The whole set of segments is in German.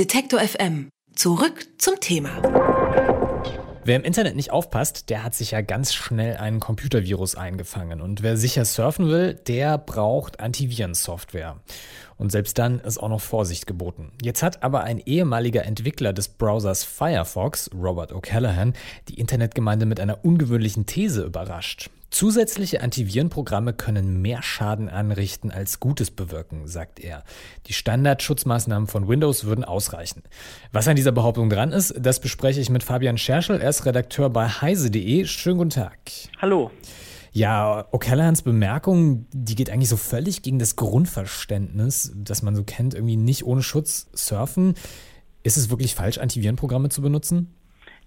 Detektor FM. Zurück zum Thema. Wer im Internet nicht aufpasst, der hat sich ja ganz schnell einen Computervirus eingefangen. Und wer sicher surfen will, der braucht Antivirensoftware. Und selbst dann ist auch noch Vorsicht geboten. Jetzt hat aber ein ehemaliger Entwickler des Browsers Firefox, Robert O'Callaghan, die Internetgemeinde mit einer ungewöhnlichen These überrascht. Zusätzliche Antivirenprogramme können mehr Schaden anrichten als Gutes bewirken, sagt er. Die Standardschutzmaßnahmen von Windows würden ausreichen. Was an dieser Behauptung dran ist, das bespreche ich mit Fabian Scherschel. Er ist Redakteur bei heise.de. Schönen guten Tag. Hallo. Ja, O'Callahans Bemerkung, die geht eigentlich so völlig gegen das Grundverständnis, das man so kennt, irgendwie nicht ohne Schutz surfen. Ist es wirklich falsch, Antivirenprogramme zu benutzen?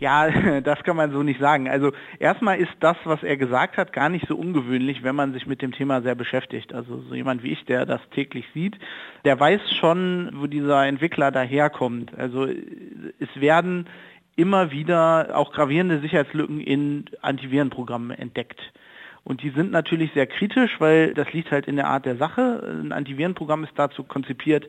Ja, das kann man so nicht sagen. Also erstmal ist das, was er gesagt hat, gar nicht so ungewöhnlich, wenn man sich mit dem Thema sehr beschäftigt. Also so jemand wie ich, der das täglich sieht, der weiß schon, wo dieser Entwickler daherkommt. Also es werden immer wieder auch gravierende Sicherheitslücken in Antivirenprogrammen entdeckt. Und die sind natürlich sehr kritisch, weil das liegt halt in der Art der Sache. Ein Antivirenprogramm ist dazu konzipiert,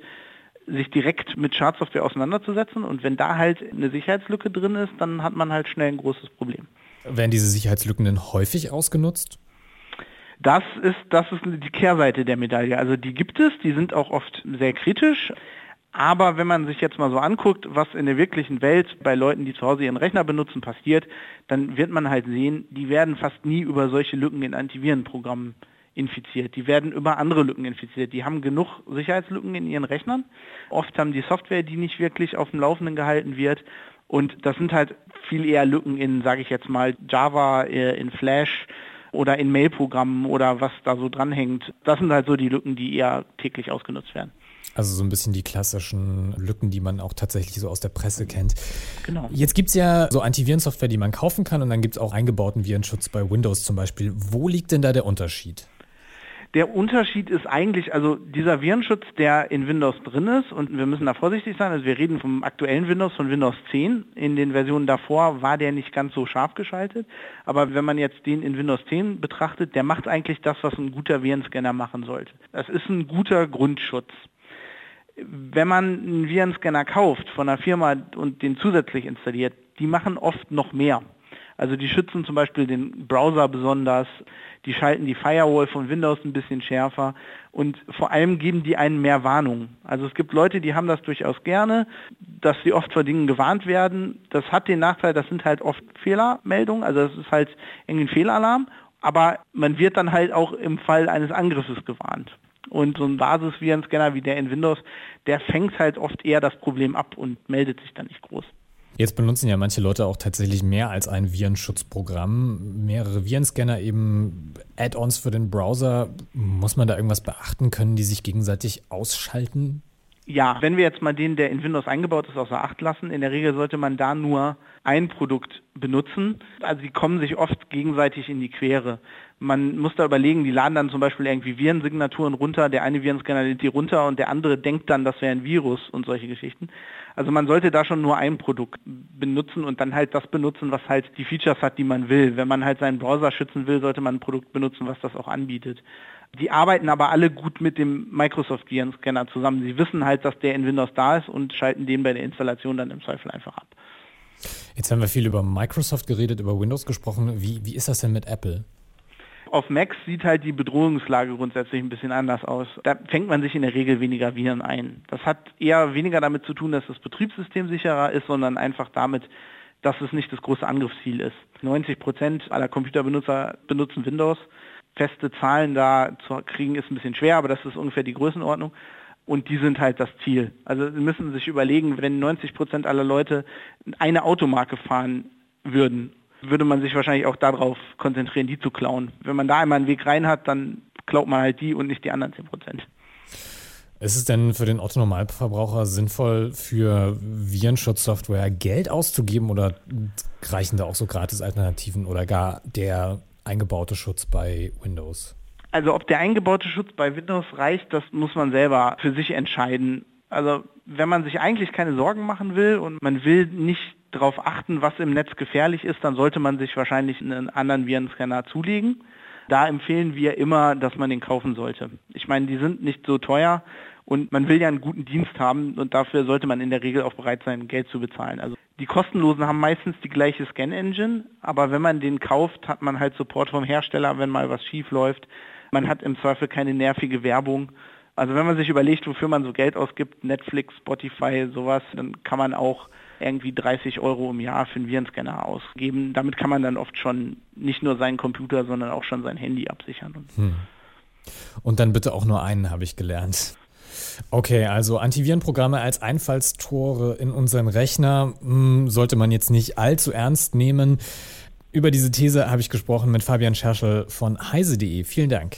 sich direkt mit Schadsoftware auseinanderzusetzen. Und wenn da halt eine Sicherheitslücke drin ist, dann hat man halt schnell ein großes Problem. Werden diese Sicherheitslücken denn häufig ausgenutzt? Das ist, das ist die Kehrseite der Medaille. Also die gibt es, die sind auch oft sehr kritisch. Aber wenn man sich jetzt mal so anguckt, was in der wirklichen Welt bei Leuten, die zu Hause ihren Rechner benutzen, passiert, dann wird man halt sehen, die werden fast nie über solche Lücken in Antivirenprogrammen infiziert. Die werden über andere Lücken infiziert. Die haben genug Sicherheitslücken in ihren Rechnern. Oft haben die Software, die nicht wirklich auf dem Laufenden gehalten wird. Und das sind halt viel eher Lücken in, sage ich jetzt mal, Java, äh, in Flash oder in Mailprogrammen oder was da so dranhängt. Das sind halt so die Lücken, die eher täglich ausgenutzt werden. Also so ein bisschen die klassischen Lücken, die man auch tatsächlich so aus der Presse kennt. Genau. Jetzt gibt es ja so Antivirensoftware, die man kaufen kann und dann gibt es auch eingebauten Virenschutz bei Windows zum Beispiel. Wo liegt denn da der Unterschied? Der Unterschied ist eigentlich, also dieser Virenschutz, der in Windows drin ist, und wir müssen da vorsichtig sein, also wir reden vom aktuellen Windows, von Windows 10. In den Versionen davor war der nicht ganz so scharf geschaltet, aber wenn man jetzt den in Windows 10 betrachtet, der macht eigentlich das, was ein guter Virenscanner machen sollte. Das ist ein guter Grundschutz wenn man einen Virenscanner kauft von einer Firma und den zusätzlich installiert, die machen oft noch mehr. Also die schützen zum Beispiel den Browser besonders, die schalten die Firewall von Windows ein bisschen schärfer und vor allem geben die einen mehr Warnung. Also es gibt Leute, die haben das durchaus gerne, dass sie oft vor Dingen gewarnt werden. Das hat den Nachteil, das sind halt oft Fehlermeldungen, also das ist halt irgendwie ein Fehlalarm, aber man wird dann halt auch im Fall eines Angriffes gewarnt. Und so ein Basis-Virenscanner wie der in Windows, der fängt halt oft eher das Problem ab und meldet sich dann nicht groß. Jetzt benutzen ja manche Leute auch tatsächlich mehr als ein Virenschutzprogramm, mehrere Virenscanner, eben Add-ons für den Browser. Muss man da irgendwas beachten? Können die sich gegenseitig ausschalten? Ja, wenn wir jetzt mal den, der in Windows eingebaut ist, außer Acht lassen, in der Regel sollte man da nur ein Produkt benutzen. Also die kommen sich oft gegenseitig in die Quere. Man muss da überlegen, die laden dann zum Beispiel irgendwie Virensignaturen runter, der eine Virenscanner lädt die runter und der andere denkt dann, das wäre ein Virus und solche Geschichten. Also man sollte da schon nur ein Produkt benutzen und dann halt das benutzen, was halt die Features hat, die man will. Wenn man halt seinen Browser schützen will, sollte man ein Produkt benutzen, was das auch anbietet. Die arbeiten aber alle gut mit dem Microsoft Virenscanner zusammen. Sie wissen halt, dass der in Windows da ist und schalten den bei der Installation dann im Zweifel einfach ab. Jetzt haben wir viel über Microsoft geredet, über Windows gesprochen. Wie, wie ist das denn mit Apple? Auf Macs sieht halt die Bedrohungslage grundsätzlich ein bisschen anders aus. Da fängt man sich in der Regel weniger Viren ein. Das hat eher weniger damit zu tun, dass das Betriebssystem sicherer ist, sondern einfach damit, dass es nicht das große Angriffsziel ist. 90 Prozent aller Computerbenutzer benutzen Windows. Feste Zahlen da zu kriegen ist ein bisschen schwer, aber das ist ungefähr die Größenordnung. Und die sind halt das Ziel. Also Sie müssen sich überlegen, wenn 90 Prozent aller Leute eine Automarke fahren würden würde man sich wahrscheinlich auch darauf konzentrieren, die zu klauen. Wenn man da einmal einen Weg rein hat, dann klaut man halt die und nicht die anderen 10 Prozent. Ist es denn für den Otto-Normalverbraucher sinnvoll, für Virenschutzsoftware Geld auszugeben oder reichen da auch so Gratis-Alternativen oder gar der eingebaute Schutz bei Windows? Also ob der eingebaute Schutz bei Windows reicht, das muss man selber für sich entscheiden. Also wenn man sich eigentlich keine Sorgen machen will und man will nicht darauf achten, was im Netz gefährlich ist, dann sollte man sich wahrscheinlich einen anderen Virenscanner zulegen. Da empfehlen wir immer, dass man den kaufen sollte. Ich meine, die sind nicht so teuer Und man will ja einen guten Dienst haben und dafür sollte man in der Regel auch bereit sein, Geld zu bezahlen. Also die kostenlosen haben meistens die gleiche Scan-Engine, aber wenn man den kauft, hat man halt Support vom Hersteller, wenn mal was schief läuft. Man hat im Zweifel keine nervige Werbung. Also wenn man sich überlegt, wofür man so Geld ausgibt, Netflix, Spotify, sowas, dann kann man auch irgendwie 30 Euro im Jahr für einen Virenscanner ausgeben. Damit kann man dann oft schon nicht nur seinen Computer, sondern auch schon sein Handy absichern. Hm. Und dann bitte auch nur einen, habe ich gelernt. Okay, also Antivirenprogramme als Einfallstore in unseren Rechner mh, hm, sollte man jetzt nicht allzu ernst nehmen. Über diese These habe ich gesprochen mit Fabian Scherschel von heise.de. Vielen Dank.